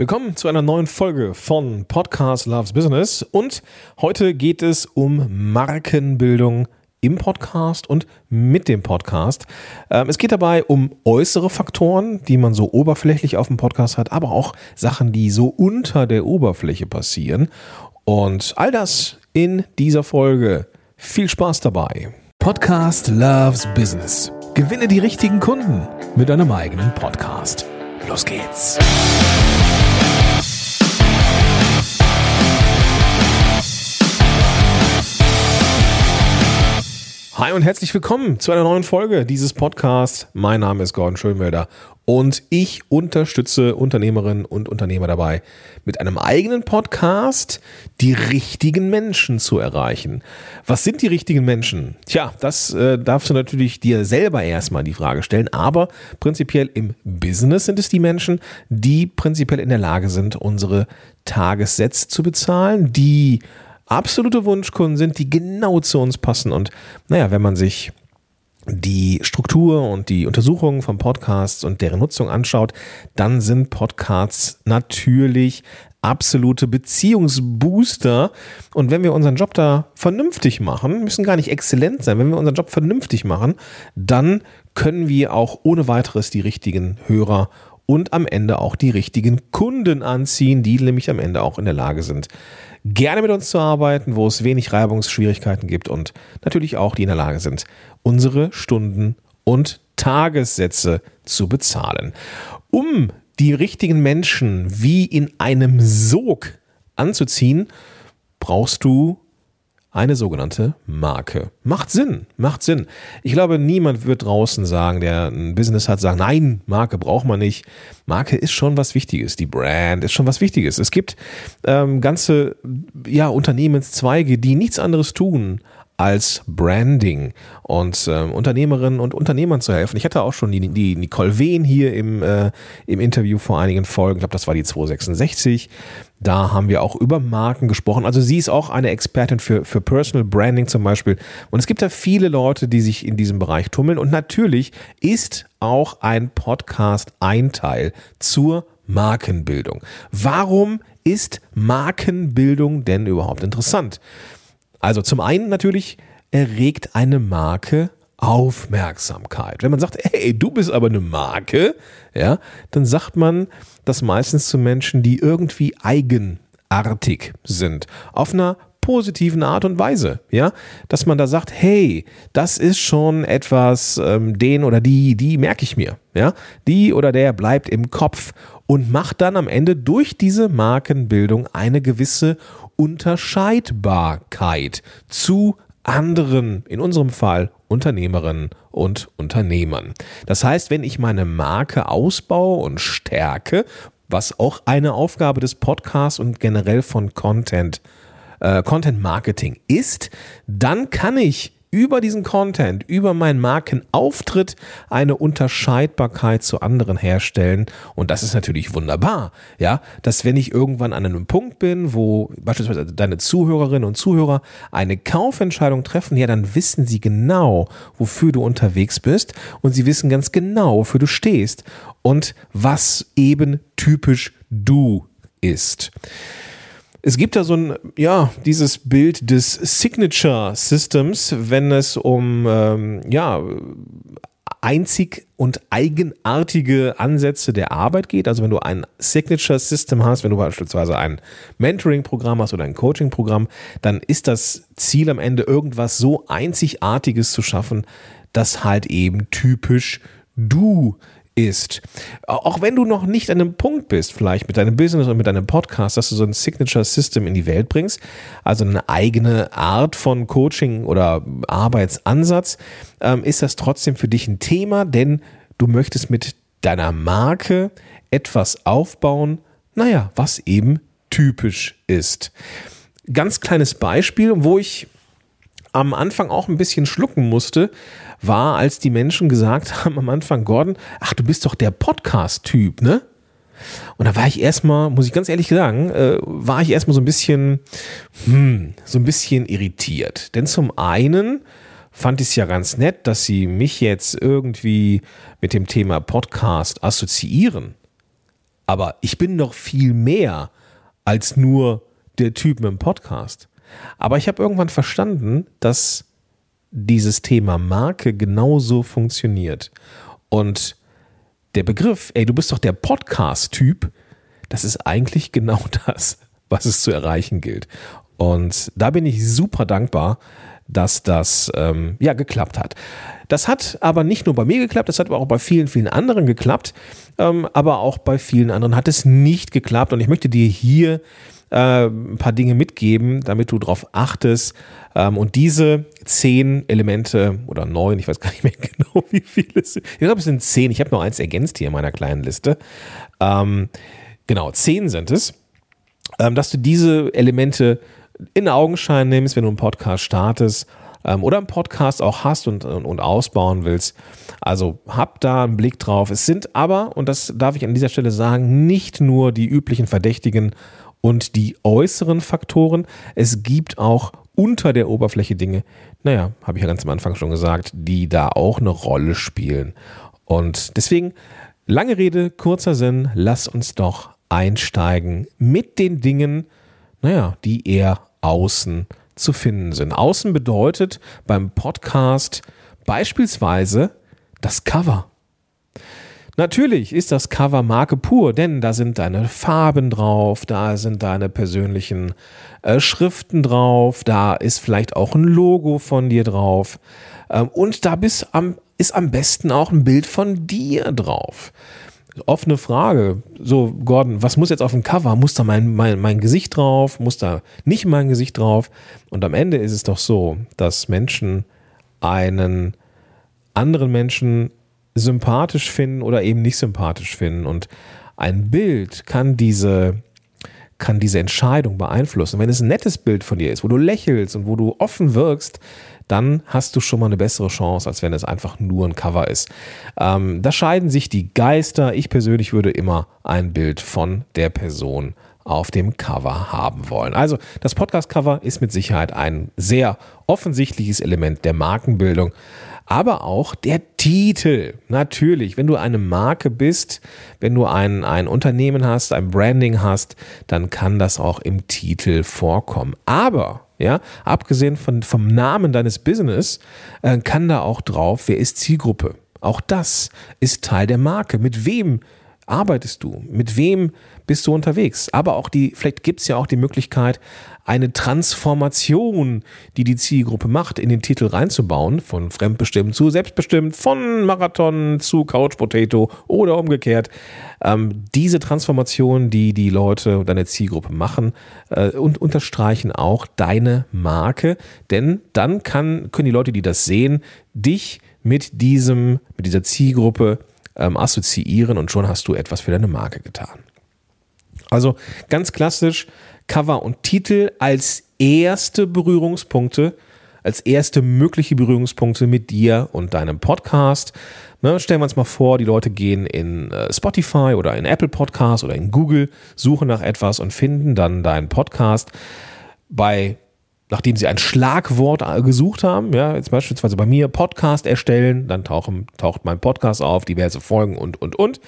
Willkommen zu einer neuen Folge von Podcast Loves Business und heute geht es um Markenbildung im Podcast und mit dem Podcast. Ähm, es geht dabei um äußere Faktoren, die man so oberflächlich auf dem Podcast hat, aber auch Sachen, die so unter der Oberfläche passieren. Und all das in dieser Folge. Viel Spaß dabei. Podcast Loves Business. Gewinne die richtigen Kunden mit einem eigenen Podcast. Los geht's. Hi und herzlich willkommen zu einer neuen Folge dieses Podcasts. Mein Name ist Gordon Schönwelder und ich unterstütze Unternehmerinnen und Unternehmer dabei, mit einem eigenen Podcast die richtigen Menschen zu erreichen. Was sind die richtigen Menschen? Tja, das äh, darfst du natürlich dir selber erstmal die Frage stellen, aber prinzipiell im Business sind es die Menschen, die prinzipiell in der Lage sind, unsere Tagessätze zu bezahlen, die absolute Wunschkunden sind, die genau zu uns passen. Und naja, wenn man sich die Struktur und die Untersuchungen von Podcasts und deren Nutzung anschaut, dann sind Podcasts natürlich absolute Beziehungsbooster. Und wenn wir unseren Job da vernünftig machen, müssen gar nicht exzellent sein, wenn wir unseren Job vernünftig machen, dann können wir auch ohne weiteres die richtigen Hörer und am Ende auch die richtigen Kunden anziehen, die nämlich am Ende auch in der Lage sind, gerne mit uns zu arbeiten, wo es wenig Reibungsschwierigkeiten gibt und natürlich auch die in der Lage sind, unsere Stunden und Tagessätze zu bezahlen. Um die richtigen Menschen wie in einem Sog anzuziehen, brauchst du eine sogenannte Marke. Macht Sinn, macht Sinn. Ich glaube, niemand wird draußen sagen, der ein Business hat, sagen, nein, Marke braucht man nicht. Marke ist schon was Wichtiges. Die Brand ist schon was Wichtiges. Es gibt ähm, ganze ja, Unternehmenszweige, die nichts anderes tun, als Branding und äh, Unternehmerinnen und Unternehmern zu helfen. Ich hatte auch schon die, die Nicole Wehn hier im, äh, im Interview vor einigen Folgen, ich glaube, das war die 266. Da haben wir auch über Marken gesprochen. Also sie ist auch eine Expertin für, für Personal Branding zum Beispiel. Und es gibt da viele Leute, die sich in diesem Bereich tummeln. Und natürlich ist auch ein Podcast ein Teil zur Markenbildung. Warum ist Markenbildung denn überhaupt interessant? Also zum einen natürlich erregt eine Marke Aufmerksamkeit. Wenn man sagt, hey, du bist aber eine Marke, ja, dann sagt man das meistens zu Menschen, die irgendwie eigenartig sind. Auf einer positiven Art und Weise, ja, dass man da sagt, hey, das ist schon etwas, ähm, den oder die, die merke ich mir, ja, die oder der bleibt im Kopf und macht dann am Ende durch diese Markenbildung eine gewisse Unterscheidbarkeit zu anderen, in unserem Fall Unternehmerinnen und Unternehmern. Das heißt, wenn ich meine Marke ausbaue und stärke, was auch eine Aufgabe des Podcasts und generell von Content, äh, Content Marketing ist, dann kann ich über diesen Content, über meinen Markenauftritt eine Unterscheidbarkeit zu anderen herstellen. Und das ist natürlich wunderbar. Ja, dass wenn ich irgendwann an einem Punkt bin, wo beispielsweise deine Zuhörerinnen und Zuhörer eine Kaufentscheidung treffen, ja, dann wissen sie genau, wofür du unterwegs bist und sie wissen ganz genau, wofür du stehst und was eben typisch du ist. Es gibt da so ein, ja, dieses Bild des Signature Systems, wenn es um, ähm, ja, einzig und eigenartige Ansätze der Arbeit geht. Also wenn du ein Signature System hast, wenn du beispielsweise ein Mentoring-Programm hast oder ein Coaching-Programm, dann ist das Ziel am Ende irgendwas so Einzigartiges zu schaffen, das halt eben typisch du ist. Auch wenn du noch nicht an einem Punkt bist, vielleicht mit deinem Business und mit deinem Podcast, dass du so ein Signature System in die Welt bringst, also eine eigene Art von Coaching oder Arbeitsansatz, ähm, ist das trotzdem für dich ein Thema, denn du möchtest mit deiner Marke etwas aufbauen, naja, was eben typisch ist. Ganz kleines Beispiel, wo ich am Anfang auch ein bisschen schlucken musste, war, als die Menschen gesagt haben am Anfang, Gordon, ach, du bist doch der Podcast-Typ, ne? Und da war ich erstmal, muss ich ganz ehrlich sagen, äh, war ich erstmal so ein bisschen, hm, so ein bisschen irritiert. Denn zum einen fand ich es ja ganz nett, dass sie mich jetzt irgendwie mit dem Thema Podcast assoziieren. Aber ich bin noch viel mehr als nur der Typ mit dem Podcast. Aber ich habe irgendwann verstanden, dass dieses Thema Marke genauso funktioniert. Und der Begriff, ey, du bist doch der Podcast-Typ, das ist eigentlich genau das, was es zu erreichen gilt. Und da bin ich super dankbar, dass das ähm, ja geklappt hat. Das hat aber nicht nur bei mir geklappt, das hat aber auch bei vielen, vielen anderen geklappt. Ähm, aber auch bei vielen anderen hat es nicht geklappt. Und ich möchte dir hier äh, ein paar Dinge mitgeben, damit du darauf achtest. Ähm, und diese zehn Elemente oder neun, ich weiß gar nicht mehr genau, wie viele es sind. Ich glaube, es sind zehn. Ich habe noch eins ergänzt hier in meiner kleinen Liste. Ähm, genau, zehn sind es. Ähm, dass du diese Elemente in Augenschein nimmst, wenn du einen Podcast startest oder einen Podcast auch hast und, und, und, ausbauen willst. Also hab da einen Blick drauf. Es sind aber, und das darf ich an dieser Stelle sagen, nicht nur die üblichen Verdächtigen und die äußeren Faktoren. Es gibt auch unter der Oberfläche Dinge, naja, habe ich ja ganz am Anfang schon gesagt, die da auch eine Rolle spielen. Und deswegen, lange Rede, kurzer Sinn, lass uns doch einsteigen mit den Dingen, naja, die eher außen zu finden sind. Außen bedeutet beim Podcast beispielsweise das Cover. Natürlich ist das Cover Marke pur, denn da sind deine Farben drauf, da sind deine persönlichen äh, Schriften drauf, da ist vielleicht auch ein Logo von dir drauf ähm, und da am, ist am besten auch ein Bild von dir drauf. Offene Frage. So, Gordon, was muss jetzt auf dem Cover? Muss da mein, mein, mein Gesicht drauf? Muss da nicht mein Gesicht drauf? Und am Ende ist es doch so, dass Menschen einen anderen Menschen sympathisch finden oder eben nicht sympathisch finden. Und ein Bild kann diese, kann diese Entscheidung beeinflussen. Wenn es ein nettes Bild von dir ist, wo du lächelst und wo du offen wirkst, dann hast du schon mal eine bessere Chance, als wenn es einfach nur ein Cover ist. Ähm, da scheiden sich die Geister. Ich persönlich würde immer ein Bild von der Person auf dem Cover haben wollen. Also das Podcast-Cover ist mit Sicherheit ein sehr offensichtliches Element der Markenbildung aber auch der Titel. Natürlich, wenn du eine Marke bist, wenn du ein, ein Unternehmen hast, ein Branding hast, dann kann das auch im Titel vorkommen. Aber, ja, abgesehen von, vom Namen deines Business, äh, kann da auch drauf, wer ist Zielgruppe. Auch das ist Teil der Marke. Mit wem arbeitest du? Mit wem bist du unterwegs? Aber auch die, vielleicht gibt es ja auch die Möglichkeit, eine Transformation, die die Zielgruppe macht, in den Titel reinzubauen, von fremdbestimmt zu selbstbestimmt, von Marathon zu Couch Potato oder umgekehrt. Ähm, diese Transformation, die die Leute und deine Zielgruppe machen äh, und unterstreichen auch deine Marke, denn dann kann, können die Leute, die das sehen, dich mit diesem, mit dieser Zielgruppe ähm, assoziieren und schon hast du etwas für deine Marke getan. Also ganz klassisch Cover und Titel als erste Berührungspunkte, als erste mögliche Berührungspunkte mit dir und deinem Podcast. Ne, stellen wir uns mal vor, die Leute gehen in äh, Spotify oder in Apple Podcast oder in Google, suchen nach etwas und finden dann deinen Podcast. Bei nachdem sie ein Schlagwort gesucht haben, ja, jetzt beispielsweise bei mir Podcast erstellen, dann tauchen, taucht mein Podcast auf, diverse Folgen und, und, und.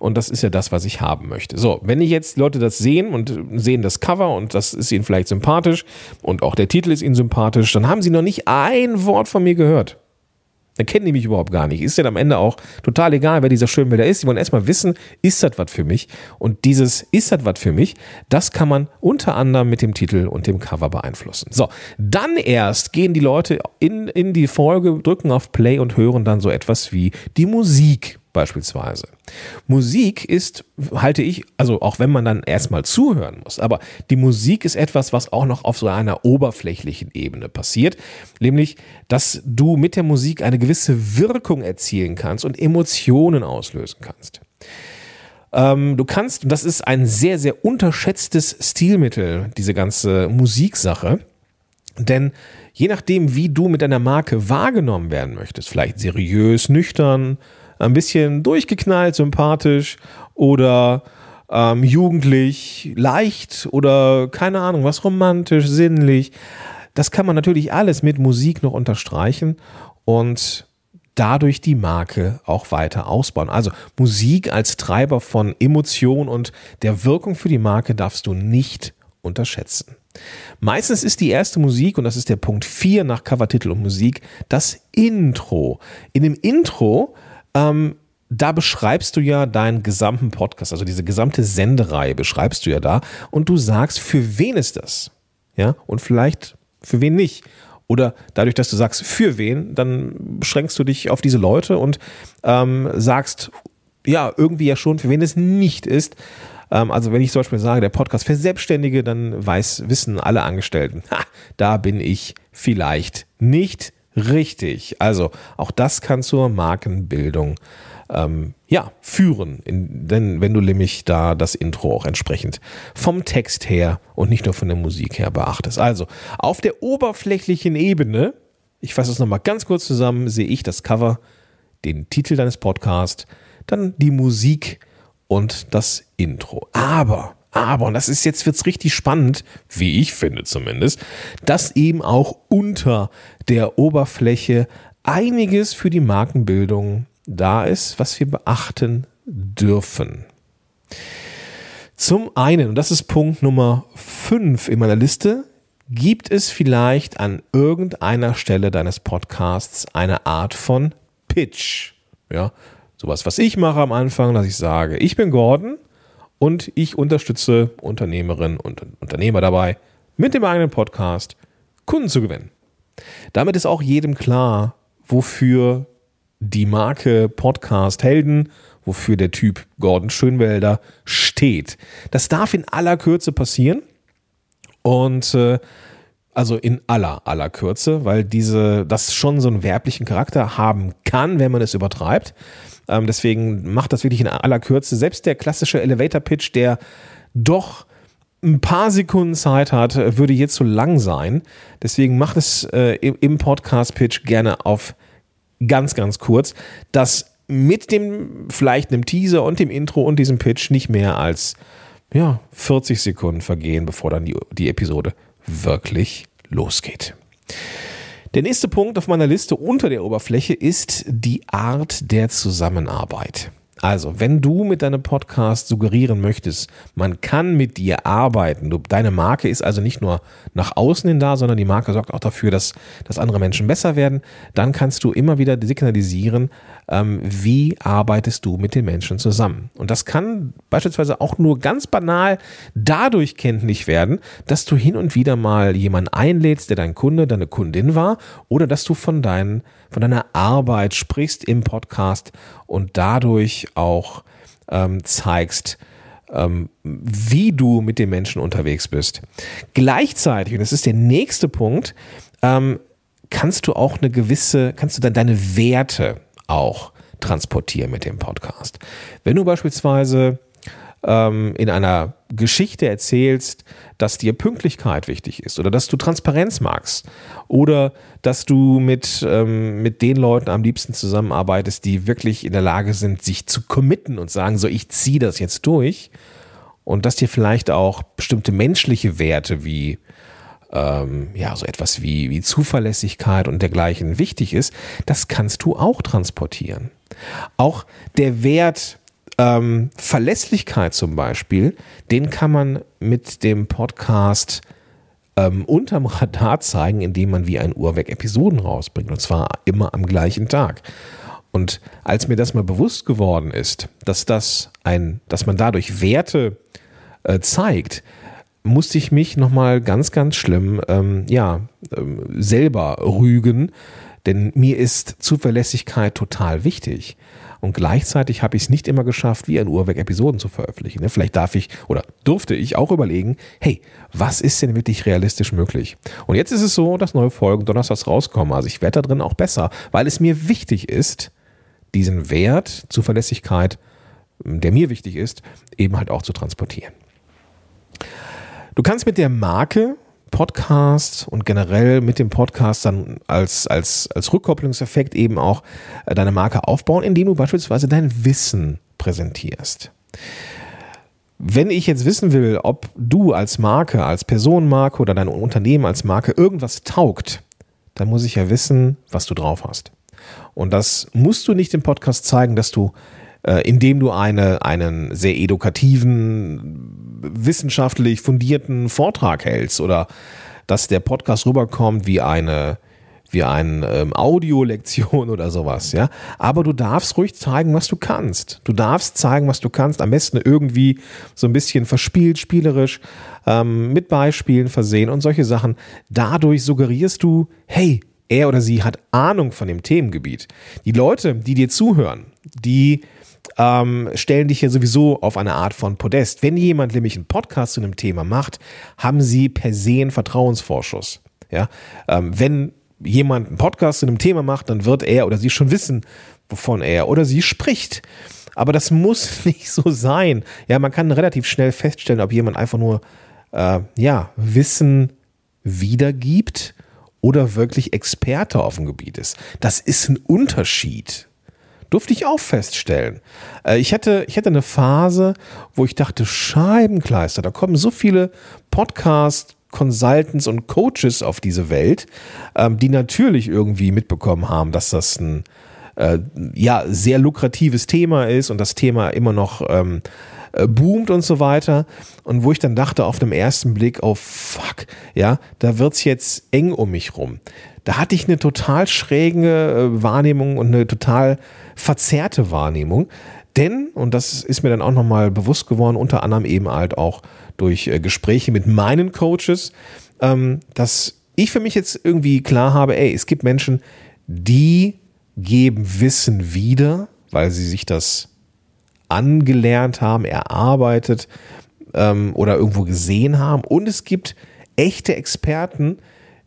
Und das ist ja das, was ich haben möchte. So, wenn ich jetzt Leute das sehen und sehen das Cover und das ist ihnen vielleicht sympathisch und auch der Titel ist ihnen sympathisch, dann haben sie noch nicht ein Wort von mir gehört. Dann kennen die mich überhaupt gar nicht. Ist ja am Ende auch total egal, wer dieser Schönbilder ist. Die wollen erstmal wissen, ist das was für mich? Und dieses ist das was für mich, das kann man unter anderem mit dem Titel und dem Cover beeinflussen. So, dann erst gehen die Leute in, in die Folge, drücken auf Play und hören dann so etwas wie die Musik beispielsweise. Musik ist, halte ich, also auch wenn man dann erstmal zuhören muss, aber die Musik ist etwas, was auch noch auf so einer oberflächlichen Ebene passiert, nämlich, dass du mit der Musik eine gewisse Wirkung erzielen kannst und Emotionen auslösen kannst. Ähm, du kannst, und das ist ein sehr, sehr unterschätztes Stilmittel, diese ganze Musiksache, denn je nachdem, wie du mit deiner Marke wahrgenommen werden möchtest, vielleicht seriös, nüchtern, ein bisschen durchgeknallt, sympathisch oder ähm, jugendlich, leicht oder keine Ahnung, was romantisch, sinnlich. Das kann man natürlich alles mit Musik noch unterstreichen und dadurch die Marke auch weiter ausbauen. Also Musik als Treiber von Emotion und der Wirkung für die Marke darfst du nicht unterschätzen. Meistens ist die erste Musik, und das ist der Punkt 4 nach Covertitel und Musik, das Intro. In dem Intro, ähm, da beschreibst du ja deinen gesamten Podcast, also diese gesamte Sendereihe beschreibst du ja da und du sagst, für wen ist das? Ja, und vielleicht für wen nicht. Oder dadurch, dass du sagst, für wen, dann beschränkst du dich auf diese Leute und ähm, sagst, ja, irgendwie ja schon, für wen es nicht ist. Ähm, also wenn ich zum Beispiel sage, der Podcast für Selbstständige, dann weiß, wissen alle Angestellten, ha, da bin ich vielleicht nicht richtig. Also auch das kann zur Markenbildung ähm, ja, führen. In, denn wenn du nämlich da das Intro auch entsprechend vom Text her und nicht nur von der Musik her beachtest. Also auf der oberflächlichen Ebene, ich fasse es nochmal ganz kurz zusammen, sehe ich das Cover, den Titel deines Podcasts, dann die Musik und das Intro. Aber aber, und das ist jetzt wird's richtig spannend, wie ich finde zumindest, dass eben auch unter der Oberfläche einiges für die Markenbildung da ist, was wir beachten dürfen. Zum einen, und das ist Punkt Nummer 5 in meiner Liste, gibt es vielleicht an irgendeiner Stelle deines Podcasts eine Art von Pitch. Ja, sowas, was ich mache am Anfang, dass ich sage, ich bin Gordon und ich unterstütze Unternehmerinnen und Unternehmer dabei, mit dem eigenen Podcast Kunden zu gewinnen. Damit ist auch jedem klar, wofür die Marke Podcast Helden, wofür der Typ Gordon Schönwelder steht. Das darf in aller Kürze passieren und äh, also in aller aller Kürze, weil diese das schon so einen werblichen Charakter haben kann, wenn man es übertreibt. Ähm, deswegen macht das wirklich in aller Kürze. Selbst der klassische Elevator Pitch, der doch ein paar Sekunden Zeit hat, würde jetzt zu lang sein. Deswegen macht es äh, im Podcast Pitch gerne auf ganz, ganz kurz, dass mit dem vielleicht einem Teaser und dem Intro und diesem Pitch nicht mehr als ja, 40 Sekunden vergehen, bevor dann die, die Episode wirklich losgeht. Der nächste Punkt auf meiner Liste unter der Oberfläche ist die Art der Zusammenarbeit. Also, wenn du mit deinem Podcast suggerieren möchtest, man kann mit dir arbeiten, du, deine Marke ist also nicht nur nach außen hin da, sondern die Marke sorgt auch dafür, dass, dass andere Menschen besser werden, dann kannst du immer wieder signalisieren, ähm, wie arbeitest du mit den Menschen zusammen. Und das kann beispielsweise auch nur ganz banal dadurch kenntlich werden, dass du hin und wieder mal jemanden einlädst, der dein Kunde, deine Kundin war, oder dass du von, dein, von deiner Arbeit sprichst im Podcast und dadurch auch ähm, zeigst, ähm, wie du mit den Menschen unterwegs bist. Gleichzeitig, und das ist der nächste Punkt, ähm, kannst du auch eine gewisse, kannst du dann deine Werte auch transportieren mit dem Podcast. Wenn du beispielsweise ähm, in einer Geschichte erzählst, dass dir Pünktlichkeit wichtig ist oder dass du Transparenz magst oder dass du mit, ähm, mit den Leuten am liebsten zusammenarbeitest, die wirklich in der Lage sind, sich zu committen und sagen, so ich ziehe das jetzt durch und dass dir vielleicht auch bestimmte menschliche Werte wie ähm, ja, so etwas wie, wie Zuverlässigkeit und dergleichen wichtig ist, das kannst du auch transportieren. Auch der Wert ähm, Verlässlichkeit zum Beispiel, den kann man mit dem Podcast ähm, unterm Radar zeigen, indem man wie ein Uhrwerk Episoden rausbringt. Und zwar immer am gleichen Tag. Und als mir das mal bewusst geworden ist, dass das ein, dass man dadurch Werte äh, zeigt, musste ich mich nochmal ganz, ganz schlimm, ähm, ja, ähm, selber rügen, denn mir ist Zuverlässigkeit total wichtig. Und gleichzeitig habe ich es nicht immer geschafft, wie ein Uhrwerk Episoden zu veröffentlichen. Ne? Vielleicht darf ich oder durfte ich auch überlegen, hey, was ist denn wirklich realistisch möglich? Und jetzt ist es so, dass neue Folgen donnerstags rauskommen. Also ich werde da drin auch besser, weil es mir wichtig ist, diesen Wert, Zuverlässigkeit, der mir wichtig ist, eben halt auch zu transportieren. Du kannst mit der Marke Podcast und generell mit dem Podcast dann als, als, als Rückkopplungseffekt eben auch äh, deine Marke aufbauen, indem du beispielsweise dein Wissen präsentierst. Wenn ich jetzt wissen will, ob du als Marke, als Personenmarke oder dein Unternehmen als Marke irgendwas taugt, dann muss ich ja wissen, was du drauf hast. Und das musst du nicht im Podcast zeigen, dass du, indem du eine, einen sehr edukativen, wissenschaftlich fundierten Vortrag hältst oder dass der Podcast rüberkommt wie eine, wie eine ähm, Audiolektion oder sowas, ja. Aber du darfst ruhig zeigen, was du kannst. Du darfst zeigen, was du kannst. Am besten irgendwie so ein bisschen verspielt, spielerisch, ähm, mit Beispielen versehen und solche Sachen. Dadurch suggerierst du, hey, er oder sie hat Ahnung von dem Themengebiet. Die Leute, die dir zuhören, die ähm, stellen dich ja sowieso auf eine Art von Podest. Wenn jemand nämlich einen Podcast zu einem Thema macht, haben sie per se einen Vertrauensvorschuss. Ja, ähm, wenn jemand einen Podcast zu einem Thema macht, dann wird er oder sie schon wissen, wovon er oder sie spricht. Aber das muss nicht so sein. Ja, man kann relativ schnell feststellen, ob jemand einfach nur äh, ja, Wissen wiedergibt oder wirklich Experte auf dem Gebiet ist. Das ist ein Unterschied. Durfte ich auch feststellen. Äh, ich, hatte, ich hatte eine Phase, wo ich dachte, Scheibenkleister, da kommen so viele Podcasts, Consultants und Coaches auf diese Welt, ähm, die natürlich irgendwie mitbekommen haben, dass das ein äh, ja, sehr lukratives Thema ist und das Thema immer noch ähm, äh, boomt und so weiter. Und wo ich dann dachte auf dem ersten Blick, oh fuck, ja, da wird's jetzt eng um mich rum. Da hatte ich eine total schräge äh, Wahrnehmung und eine total verzerrte Wahrnehmung. Denn, und das ist mir dann auch nochmal bewusst geworden, unter anderem eben halt auch durch äh, Gespräche mit meinen Coaches, ähm, dass ich für mich jetzt irgendwie klar habe, ey, es gibt Menschen, die geben Wissen wieder, weil sie sich das angelernt haben, erarbeitet ähm, oder irgendwo gesehen haben. Und es gibt echte Experten,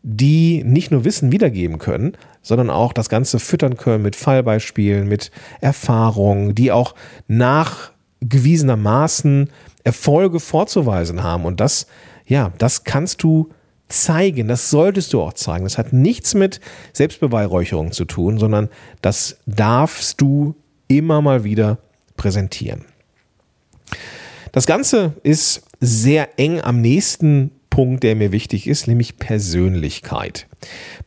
die nicht nur Wissen wiedergeben können, sondern auch das Ganze füttern können mit Fallbeispielen, mit Erfahrungen, die auch nachgewiesenermaßen Erfolge vorzuweisen haben. Und das, ja, das kannst du zeigen, das solltest du auch zeigen. Das hat nichts mit Selbstbeweihräucherung zu tun, sondern das darfst du immer mal wieder präsentieren. Das Ganze ist sehr eng am nächsten Punkt, der mir wichtig ist, nämlich Persönlichkeit.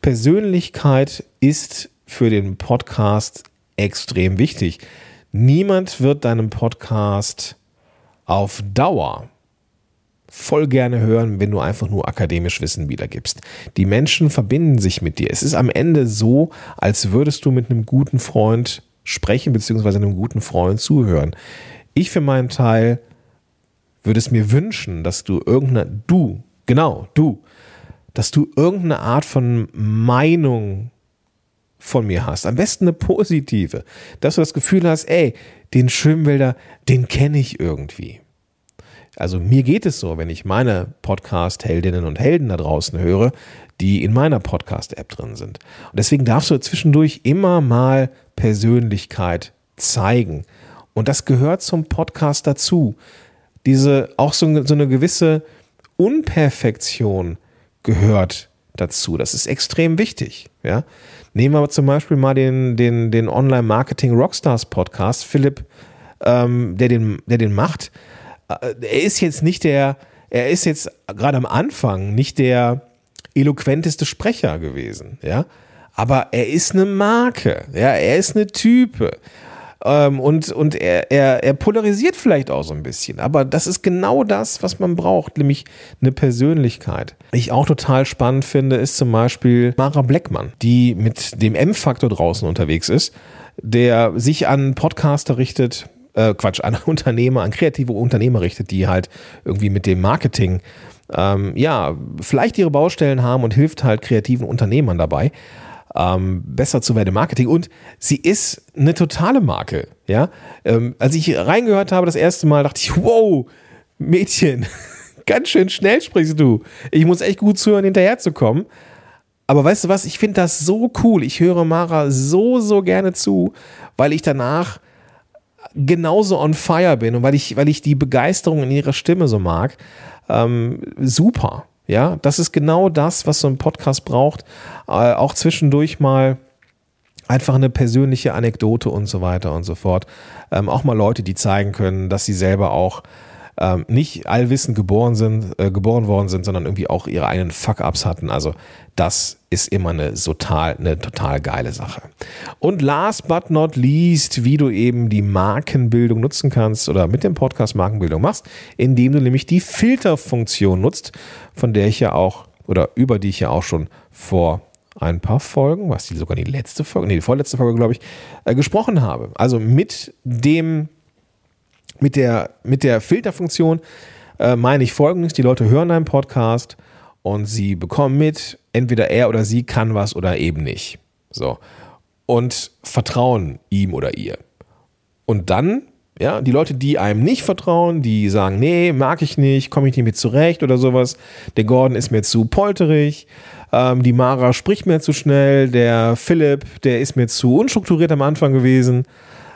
Persönlichkeit ist für den Podcast extrem wichtig. Niemand wird deinem Podcast auf Dauer voll gerne hören, wenn du einfach nur akademisch Wissen wiedergibst. Die Menschen verbinden sich mit dir. Es ist am Ende so, als würdest du mit einem guten Freund sprechen, beziehungsweise einem guten Freund zuhören. Ich für meinen Teil würde es mir wünschen, dass du irgendeine, du, genau, du, dass du irgendeine Art von Meinung von mir hast. Am besten eine positive. Dass du das Gefühl hast, ey, den Schwimmwälder, den kenne ich irgendwie. Also mir geht es so, wenn ich meine Podcast-Heldinnen und Helden da draußen höre, die in meiner Podcast-App drin sind. Und deswegen darfst du zwischendurch immer mal Persönlichkeit zeigen. Und das gehört zum Podcast dazu. Diese, auch so, so eine gewisse Unperfektion gehört dazu. Das ist extrem wichtig. Ja? Nehmen wir zum Beispiel mal den, den, den Online-Marketing Rockstars Podcast, Philipp, ähm, der, den, der den macht. Äh, er ist jetzt nicht der, er ist jetzt gerade am Anfang nicht der eloquenteste Sprecher gewesen, ja. Aber er ist eine Marke, ja, er ist eine Type. Ähm, und und er, er, er polarisiert vielleicht auch so ein bisschen. Aber das ist genau das, was man braucht, nämlich eine Persönlichkeit. Ich auch total spannend finde, ist zum Beispiel Mara Bleckmann, die mit dem M-Faktor draußen unterwegs ist, der sich an Podcaster richtet, äh, Quatsch, an Unternehmer, an kreative Unternehmer richtet, die halt irgendwie mit dem Marketing ähm, ja, vielleicht ihre Baustellen haben und hilft halt kreativen Unternehmern dabei, ähm, besser zu werden im Marketing. Und sie ist eine totale Marke. Ja, ähm, als ich reingehört habe das erste Mal, dachte ich, wow, Mädchen, ganz schön schnell sprichst du. Ich muss echt gut zuhören, hinterherzukommen. Aber weißt du was, ich finde das so cool. Ich höre Mara so, so gerne zu, weil ich danach genauso on fire bin und weil ich, weil ich die Begeisterung in ihrer Stimme so mag, ähm, super. Ja, das ist genau das, was so ein Podcast braucht. Äh, auch zwischendurch mal einfach eine persönliche Anekdote und so weiter und so fort. Ähm, auch mal Leute, die zeigen können, dass sie selber auch ähm, nicht allwissend geboren sind, äh, geboren worden sind, sondern irgendwie auch ihre eigenen Fuck-ups hatten. Also das ist immer eine total, eine total geile Sache. Und last but not least, wie du eben die Markenbildung nutzen kannst oder mit dem Podcast Markenbildung machst, indem du nämlich die Filterfunktion nutzt, von der ich ja auch oder über die ich ja auch schon vor ein paar Folgen, was die sogar die letzte Folge, nee, die vorletzte Folge, glaube ich, äh, gesprochen habe. Also mit dem, mit der, mit der Filterfunktion äh, meine ich folgendes: Die Leute hören einen Podcast und sie bekommen mit, entweder er oder sie kann was oder eben nicht. So. Und vertrauen ihm oder ihr. Und dann, ja, die Leute, die einem nicht vertrauen, die sagen, nee, mag ich nicht, komme ich nicht mit zurecht oder sowas, der Gordon ist mir zu polterig, ähm, die Mara spricht mir zu schnell, der Philipp, der ist mir zu unstrukturiert am Anfang gewesen.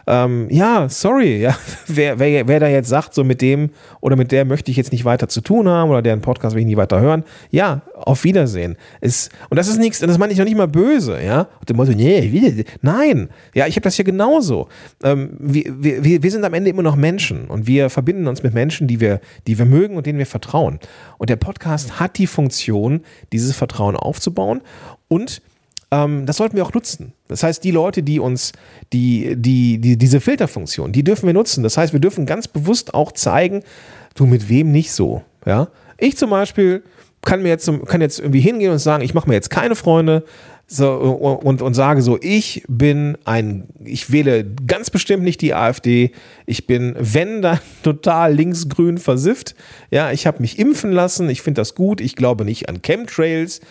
Ähm, ja, sorry, ja, wer, wer, wer da jetzt sagt, so mit dem oder mit der möchte ich jetzt nicht weiter zu tun haben oder deren Podcast will ich nie weiter hören, ja, auf Wiedersehen. Ist, und das ist nichts, das meine ich noch nicht mal böse, ja. Und dem Motto, nee, nein, ja, ich habe das hier genauso. Ähm, wir, wir, wir sind am Ende immer noch Menschen und wir verbinden uns mit Menschen, die wir, die wir mögen und denen wir vertrauen. Und der Podcast hat die Funktion, dieses Vertrauen aufzubauen und ähm, das sollten wir auch nutzen. Das heißt, die Leute, die uns, die, die, die, diese Filterfunktion, die dürfen wir nutzen. Das heißt, wir dürfen ganz bewusst auch zeigen, du mit wem nicht so. Ja? Ich zum Beispiel kann mir jetzt, kann jetzt irgendwie hingehen und sagen, ich mache mir jetzt keine Freunde, so, und, und sage so, ich bin ein, ich wähle ganz bestimmt nicht die AfD. Ich bin, wenn dann total linksgrün versifft. Ja, ich habe mich impfen lassen. Ich finde das gut. Ich glaube nicht an Chemtrails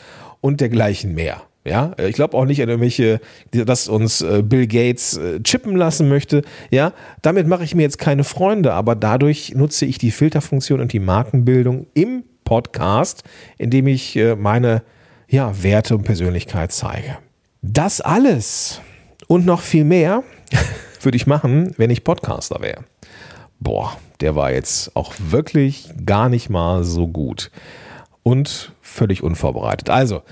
und dergleichen mehr. Ja, ich glaube auch nicht an irgendwelche, dass uns äh, Bill Gates äh, chippen lassen möchte. Ja, damit mache ich mir jetzt keine Freunde, aber dadurch nutze ich die Filterfunktion und die Markenbildung im Podcast, indem ich äh, meine ja, Werte und Persönlichkeit zeige. Das alles und noch viel mehr würde ich machen, wenn ich Podcaster wäre. Boah, der war jetzt auch wirklich gar nicht mal so gut und völlig unvorbereitet. Also,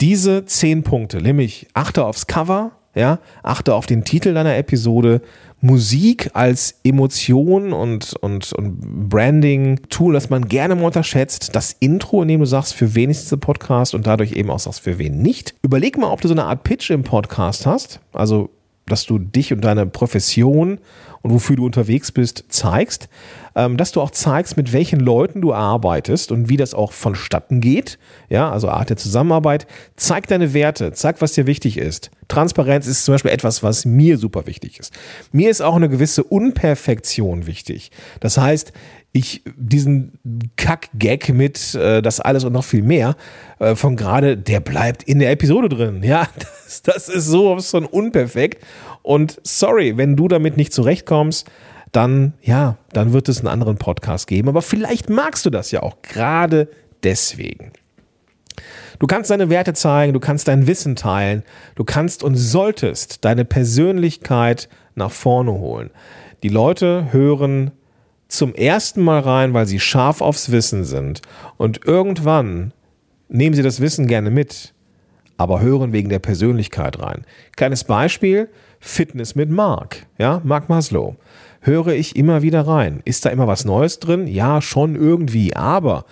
diese zehn Punkte, nämlich achte aufs Cover, ja, achte auf den Titel deiner Episode, Musik als Emotion und, und, und Branding-Tool, das man gerne mal unterschätzt, das Intro, in dem du sagst, für wen ist dieser Podcast und dadurch eben auch sagst, für wen nicht. Überleg mal, ob du so eine Art Pitch im Podcast hast, also dass du dich und deine Profession und wofür du unterwegs bist zeigst, ähm, dass du auch zeigst, mit welchen Leuten du arbeitest und wie das auch vonstatten geht. Ja, also Art der Zusammenarbeit. Zeig deine Werte, zeig, was dir wichtig ist. Transparenz ist zum Beispiel etwas, was mir super wichtig ist. Mir ist auch eine gewisse Unperfektion wichtig. Das heißt, ich diesen Kack-Gag mit äh, das alles und noch viel mehr äh, von gerade, der bleibt in der Episode drin. Ja, das, das ist so von unperfekt. Und sorry, wenn du damit nicht zurechtkommst, dann, ja, dann wird es einen anderen Podcast geben. Aber vielleicht magst du das ja auch gerade deswegen. Du kannst deine Werte zeigen, du kannst dein Wissen teilen, du kannst und solltest deine Persönlichkeit nach vorne holen. Die Leute hören zum ersten Mal rein, weil sie scharf aufs Wissen sind und irgendwann nehmen sie das Wissen gerne mit, aber hören wegen der Persönlichkeit rein. Kleines Beispiel, Fitness mit Mark, ja, Mark Maslow höre ich immer wieder rein. Ist da immer was Neues drin? Ja, schon irgendwie. Aber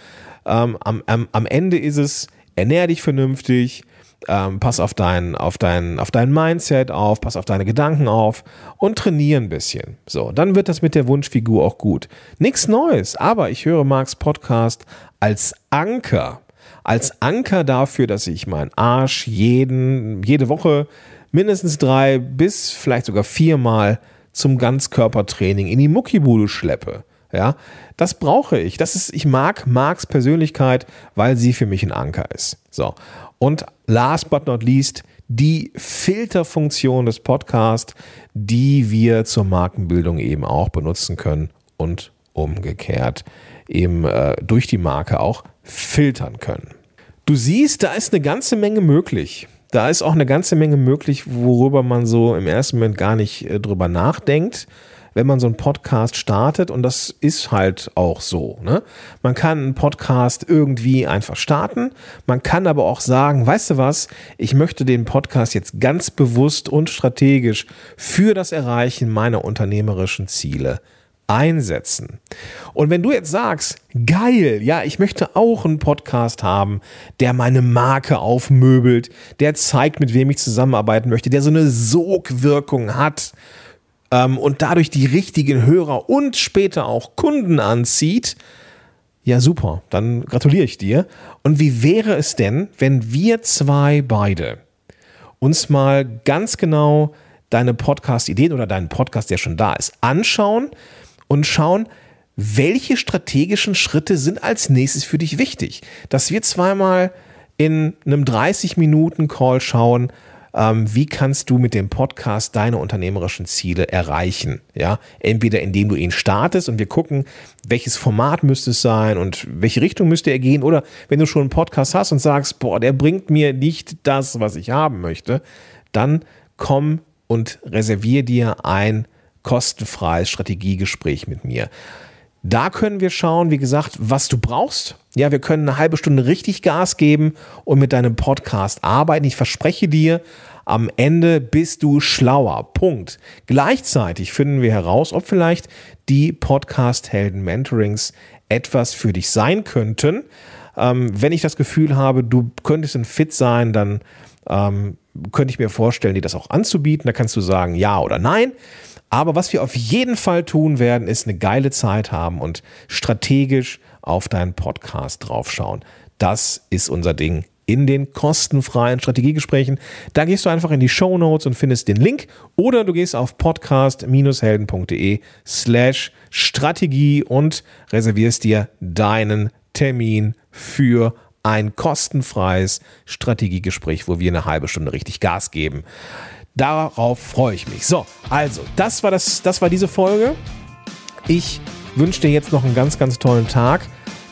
ähm, am, am, am Ende ist es, ernähr dich vernünftig, ähm, pass auf dein, auf, dein, auf dein Mindset auf, pass auf deine Gedanken auf und trainiere ein bisschen. So, dann wird das mit der Wunschfigur auch gut. Nichts Neues, aber ich höre Marks Podcast als Anker. Als Anker dafür, dass ich meinen Arsch jeden, jede Woche mindestens drei bis vielleicht sogar viermal zum Ganzkörpertraining in die Muckibude schleppe. Ja, das brauche ich. Das ist, ich mag Marks Persönlichkeit, weil sie für mich ein Anker ist. So. Und last but not least, die Filterfunktion des Podcasts, die wir zur Markenbildung eben auch benutzen können und umgekehrt eben äh, durch die Marke auch filtern können. Du siehst, da ist eine ganze Menge möglich da ist auch eine ganze Menge möglich, worüber man so im ersten Moment gar nicht äh, drüber nachdenkt, wenn man so einen Podcast startet. Und das ist halt auch so. Ne? Man kann einen Podcast irgendwie einfach starten. Man kann aber auch sagen, weißt du was, ich möchte den Podcast jetzt ganz bewusst und strategisch für das Erreichen meiner unternehmerischen Ziele einsetzen. Und wenn du jetzt sagst, geil, ja, ich möchte auch einen Podcast haben, der meine Marke aufmöbelt, der zeigt, mit wem ich zusammenarbeiten möchte, der so eine Sogwirkung hat ähm, und dadurch die richtigen Hörer und später auch Kunden anzieht, ja, super, dann gratuliere ich dir. Und wie wäre es denn, wenn wir zwei beide uns mal ganz genau deine Podcast-Ideen oder deinen Podcast, der schon da ist, anschauen und schauen, welche strategischen Schritte sind als nächstes für dich wichtig. Dass wir zweimal in einem 30-Minuten-Call schauen, ähm, wie kannst du mit dem Podcast deine unternehmerischen Ziele erreichen. Ja, entweder indem du ihn startest und wir gucken, welches Format müsste es sein und welche Richtung müsste er gehen, oder wenn du schon einen Podcast hast und sagst, boah, der bringt mir nicht das, was ich haben möchte, dann komm und reservier dir ein kostenfreies Strategiegespräch mit mir. Da können wir schauen, wie gesagt, was du brauchst. Ja, wir können eine halbe Stunde richtig Gas geben und mit deinem Podcast arbeiten. Ich verspreche dir, am Ende bist du schlauer. Punkt. Gleichzeitig finden wir heraus, ob vielleicht die Podcast-Helden-Mentorings etwas für dich sein könnten. Ähm, wenn ich das Gefühl habe, du könntest ein Fit sein, dann ähm, könnte ich mir vorstellen, dir das auch anzubieten. Da kannst du sagen ja oder nein. Aber was wir auf jeden Fall tun werden, ist eine geile Zeit haben und strategisch auf deinen Podcast draufschauen. Das ist unser Ding in den kostenfreien Strategiegesprächen. Da gehst du einfach in die Show Notes und findest den Link oder du gehst auf podcast-helden.de slash Strategie und reservierst dir deinen Termin für ein kostenfreies Strategiegespräch, wo wir eine halbe Stunde richtig Gas geben. Darauf freue ich mich. So, also, das war, das, das war diese Folge. Ich wünsche dir jetzt noch einen ganz, ganz tollen Tag.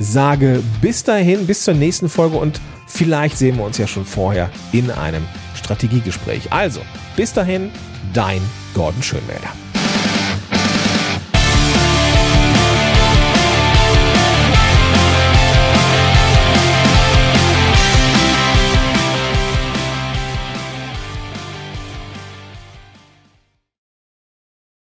Sage bis dahin, bis zur nächsten Folge und vielleicht sehen wir uns ja schon vorher in einem Strategiegespräch. Also, bis dahin, dein Gordon Schönmelder.